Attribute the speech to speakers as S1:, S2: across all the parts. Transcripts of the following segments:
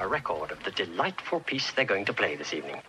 S1: a record of the delightful piece they're going to play this evening.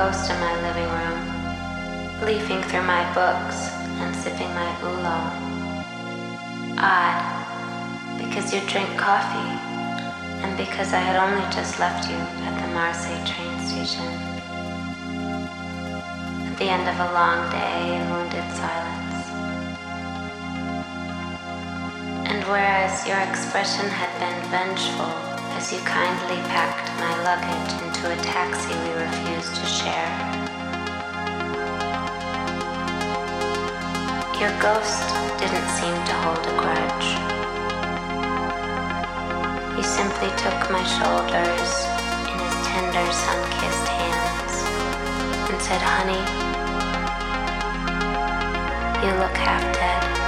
S2: Ghost in my living room, leafing through my books and sipping my oolong. Odd, because you drink coffee, and because I had only just left you at the Marseille train station. At the end of a long day in wounded silence. And whereas your expression had been vengeful as you kindly packed my luggage into a taxi we refused to share. Your ghost didn't seem to hold a grudge. He simply took my shoulders in his tender, sun-kissed hands and said, Honey, you look half dead.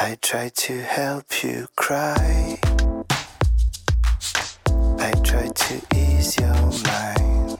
S3: I
S2: try to help you cry. I try to ease your mind.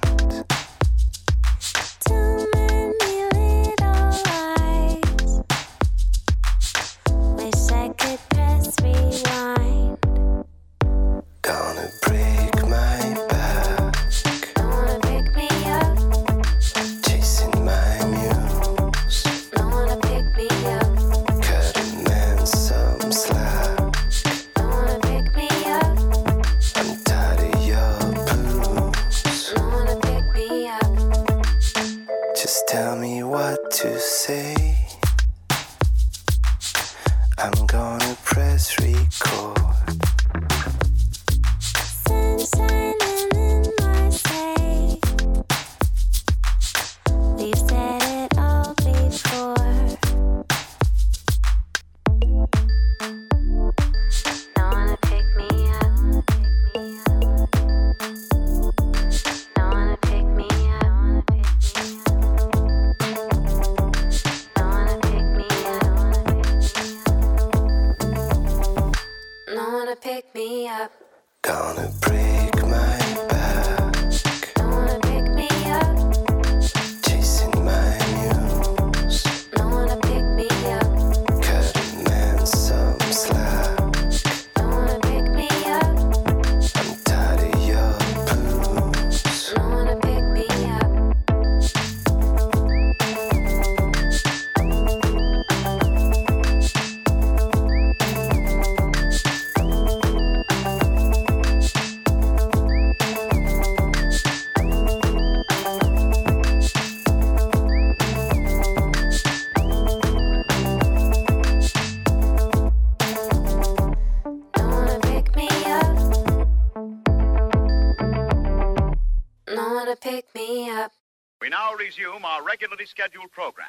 S4: resume our regularly scheduled program.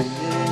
S2: Yeah.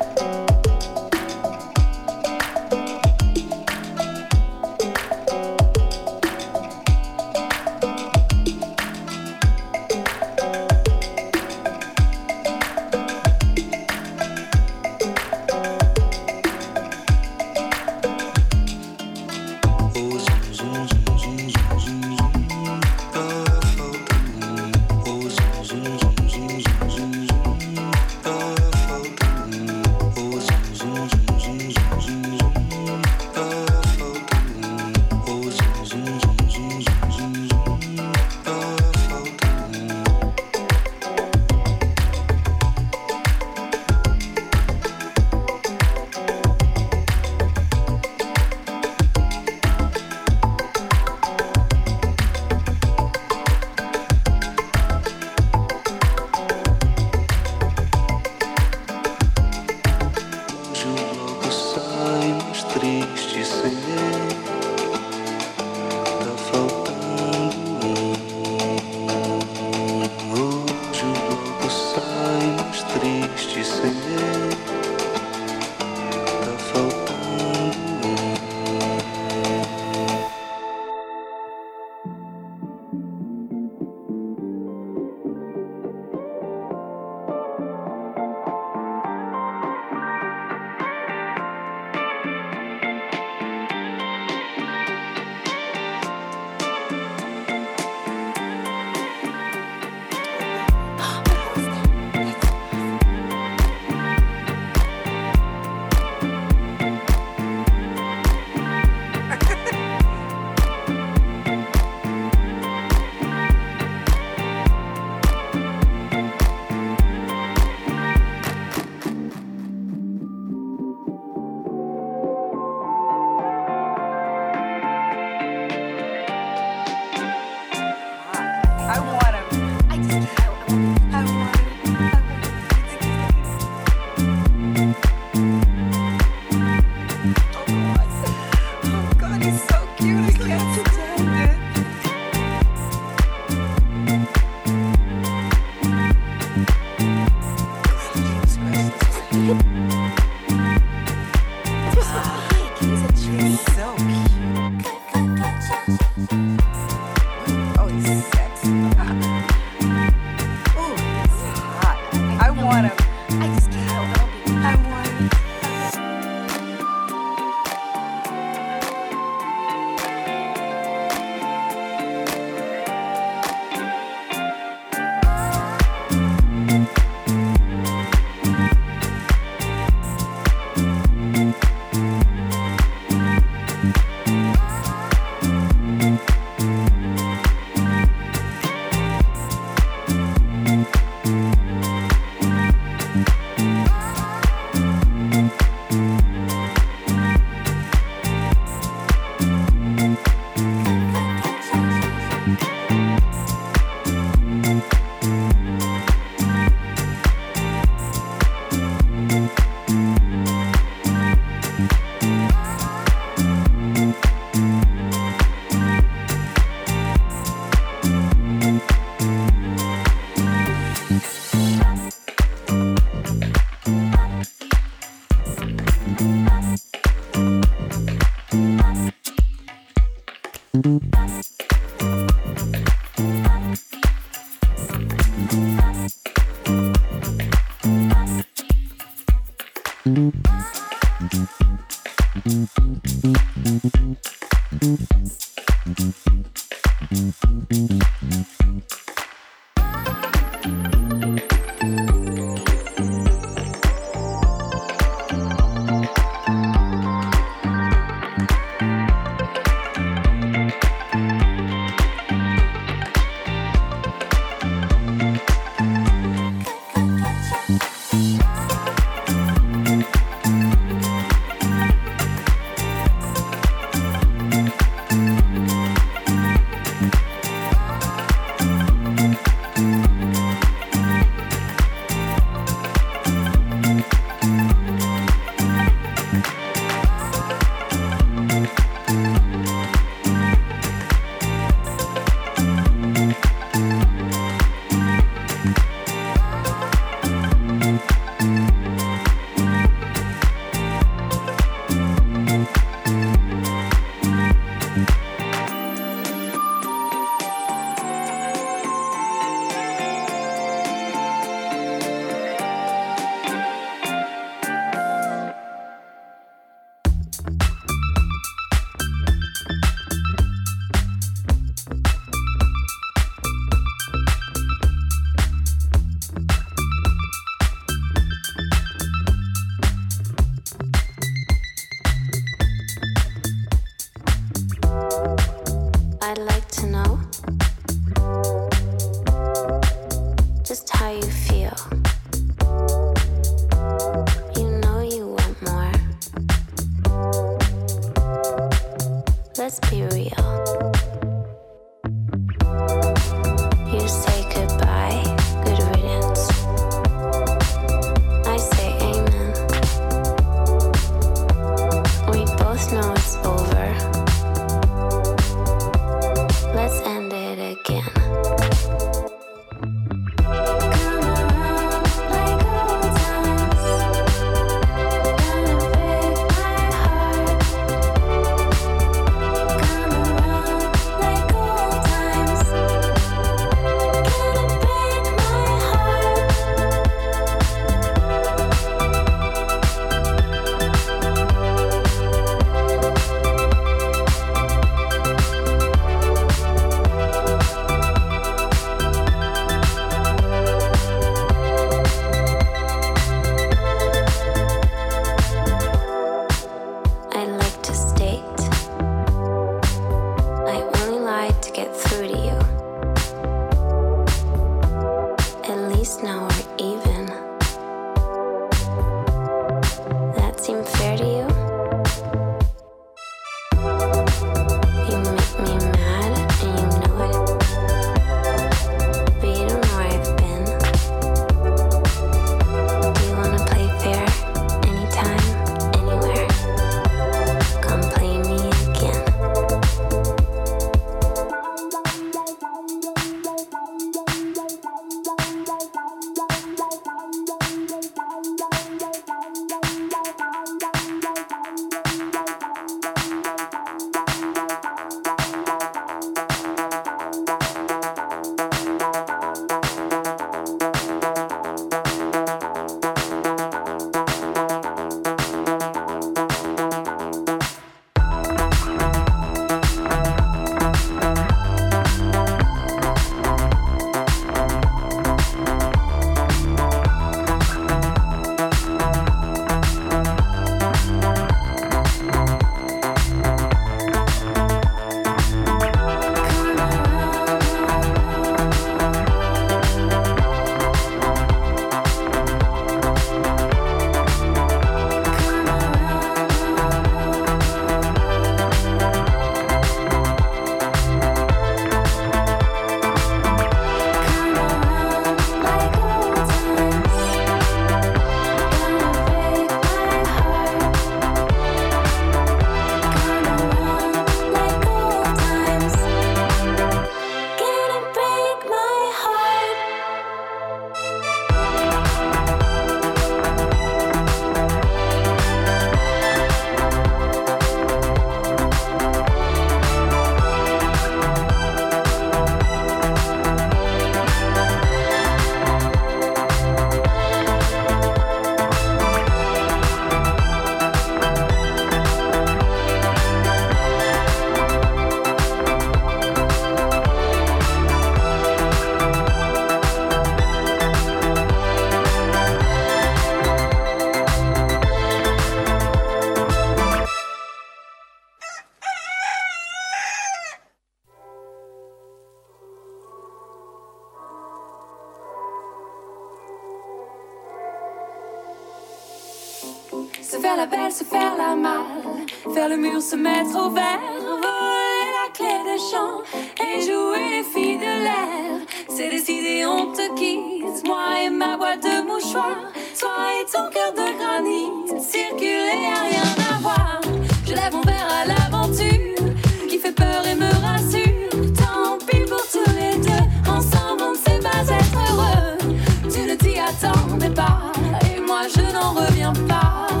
S4: se mettre au vert, voler la clé des champs et jouer les filles de l'air. C'est décidé, on te quitte, moi et ma boîte de mouchoirs, toi et ton cœur de granit, circuler à rien à voir. Je lève mon verre à l'aventure qui fait peur et me rassure. Tant pis pour tous les deux, ensemble on ne sait pas être heureux. Tu ne t'y attendais pas et moi je n'en reviens pas.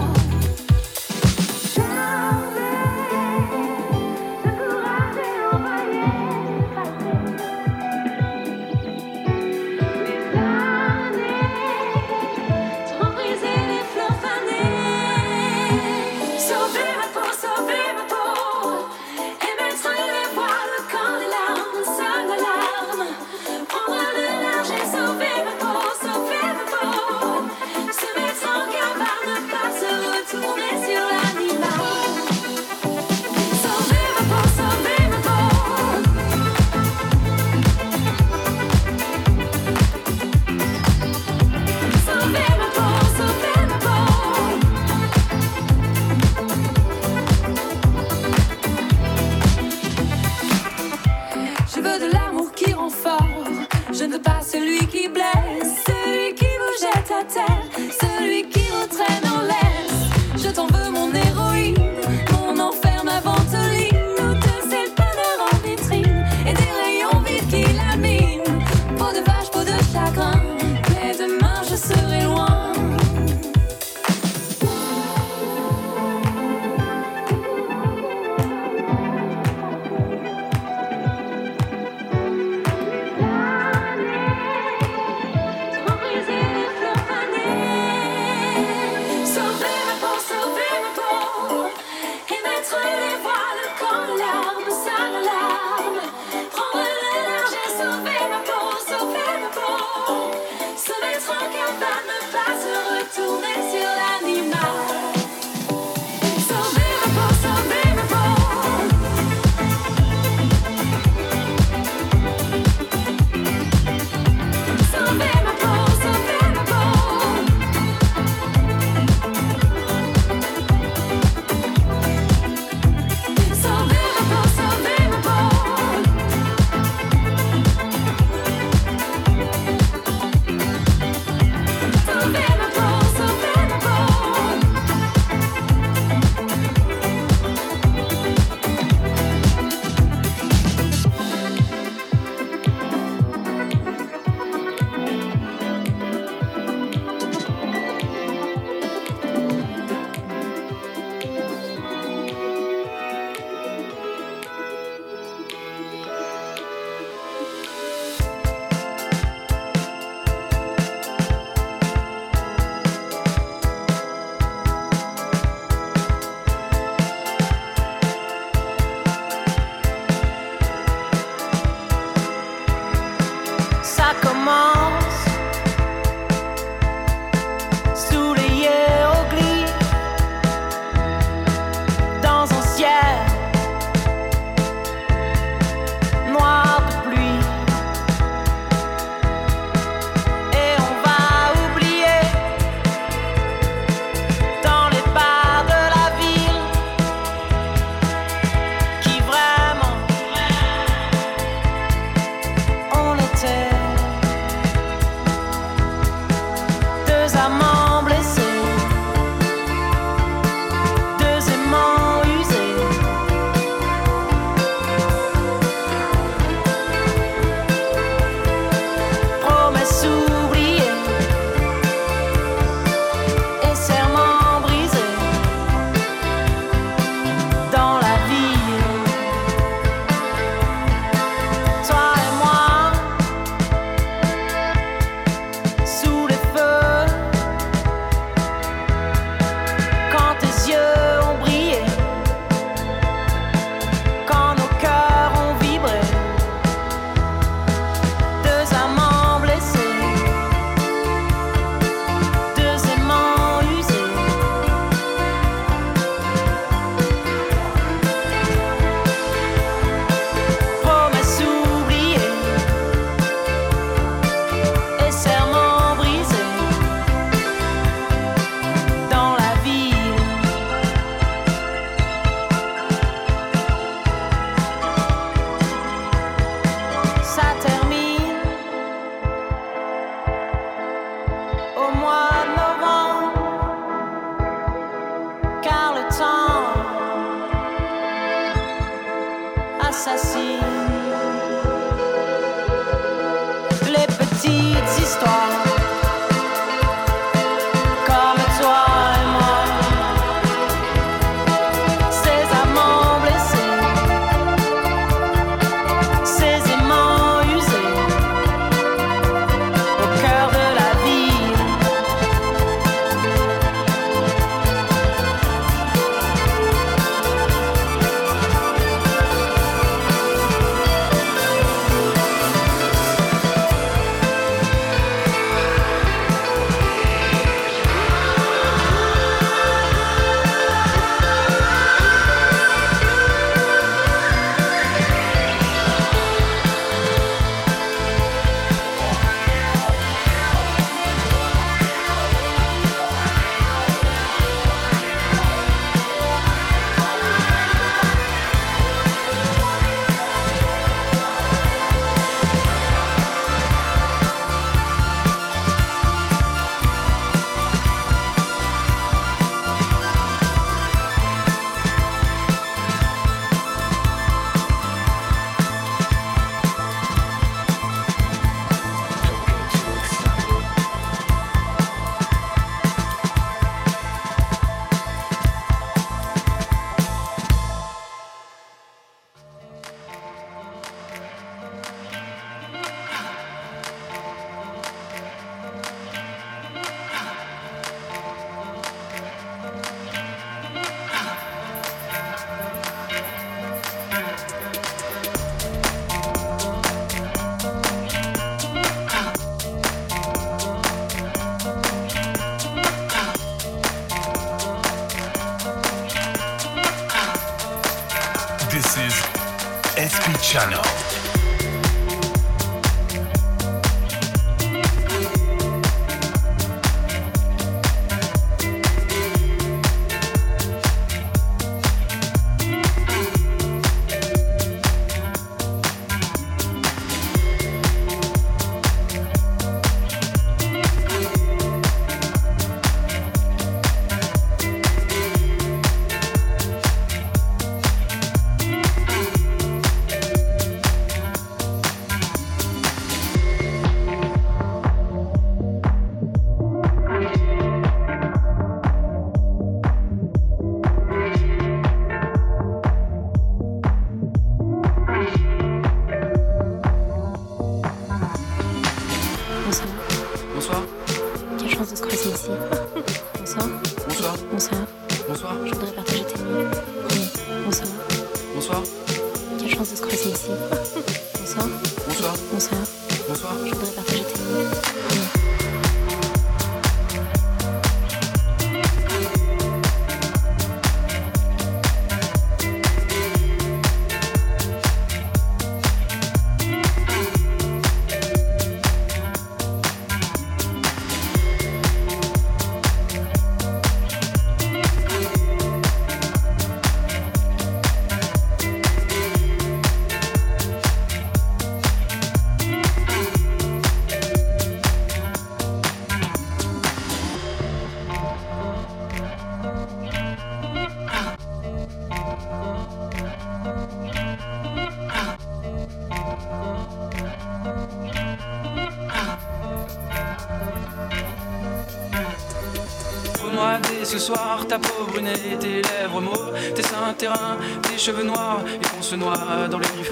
S5: Cheveux noirs et qu'on se noie dans les nuits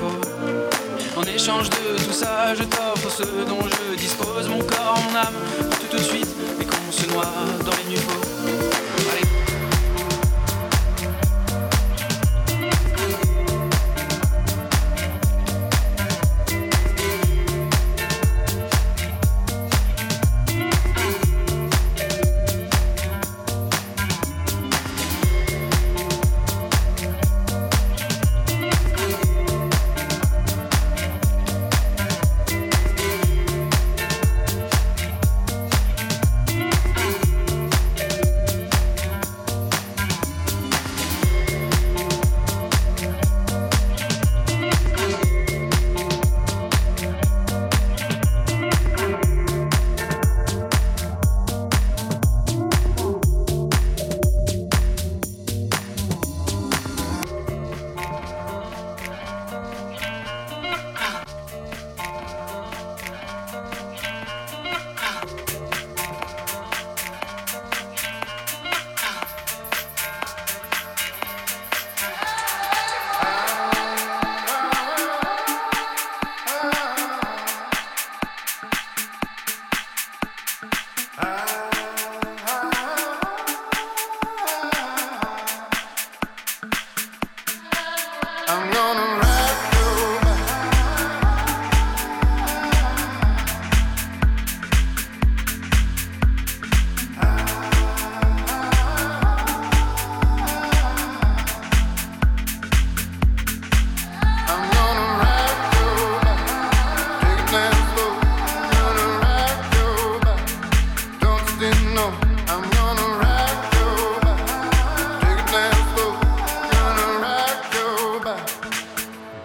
S5: En échange de tout ça, je t'offre ce dont je dispose, mon corps, mon âme, tout, de suite, et qu'on se noie dans
S6: le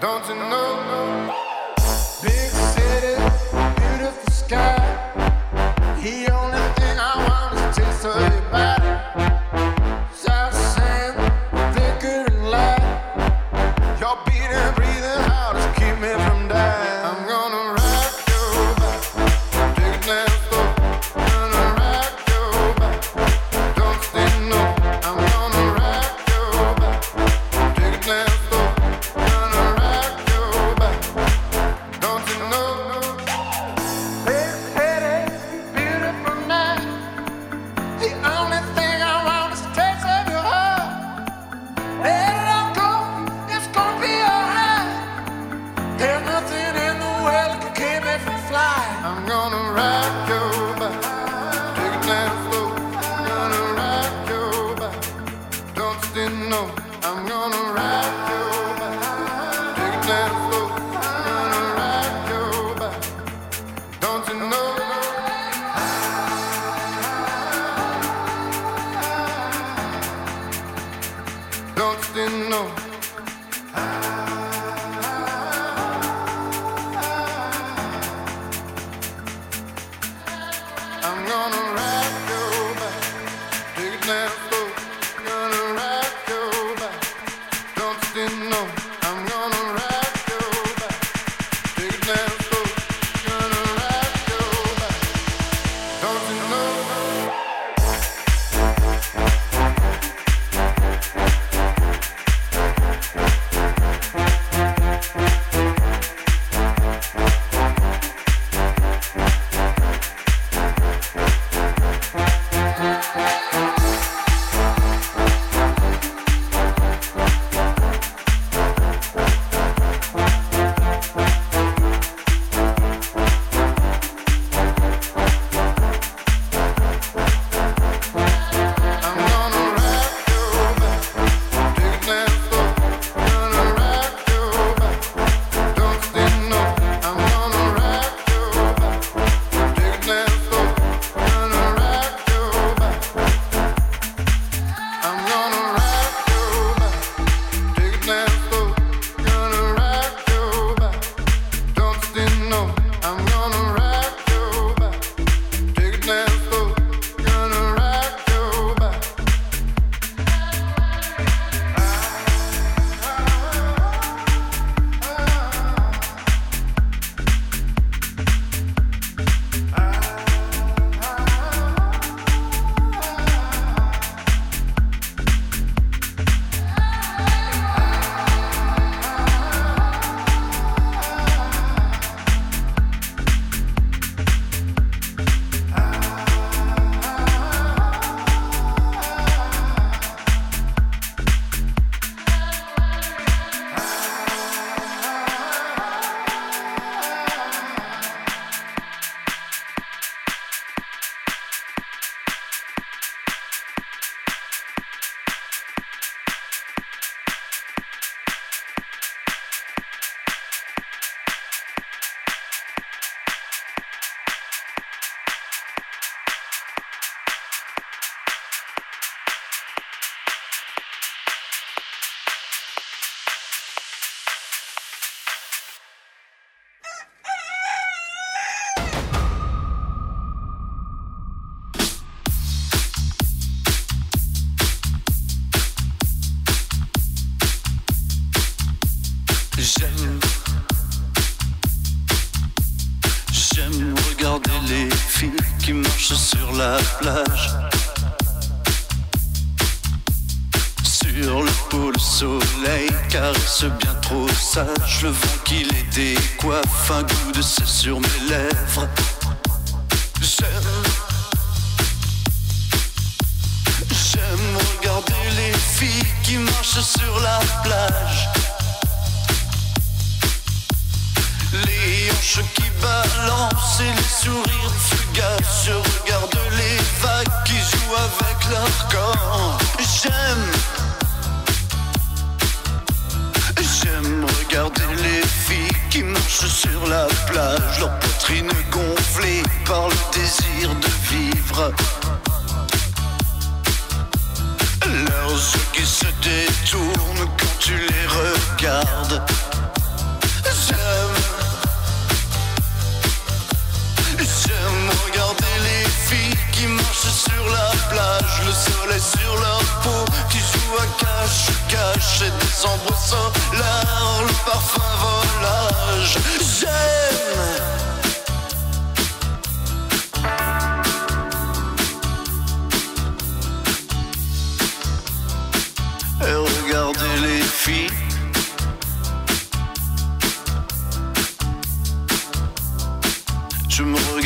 S6: Don't you know?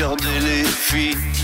S6: regarder les filles.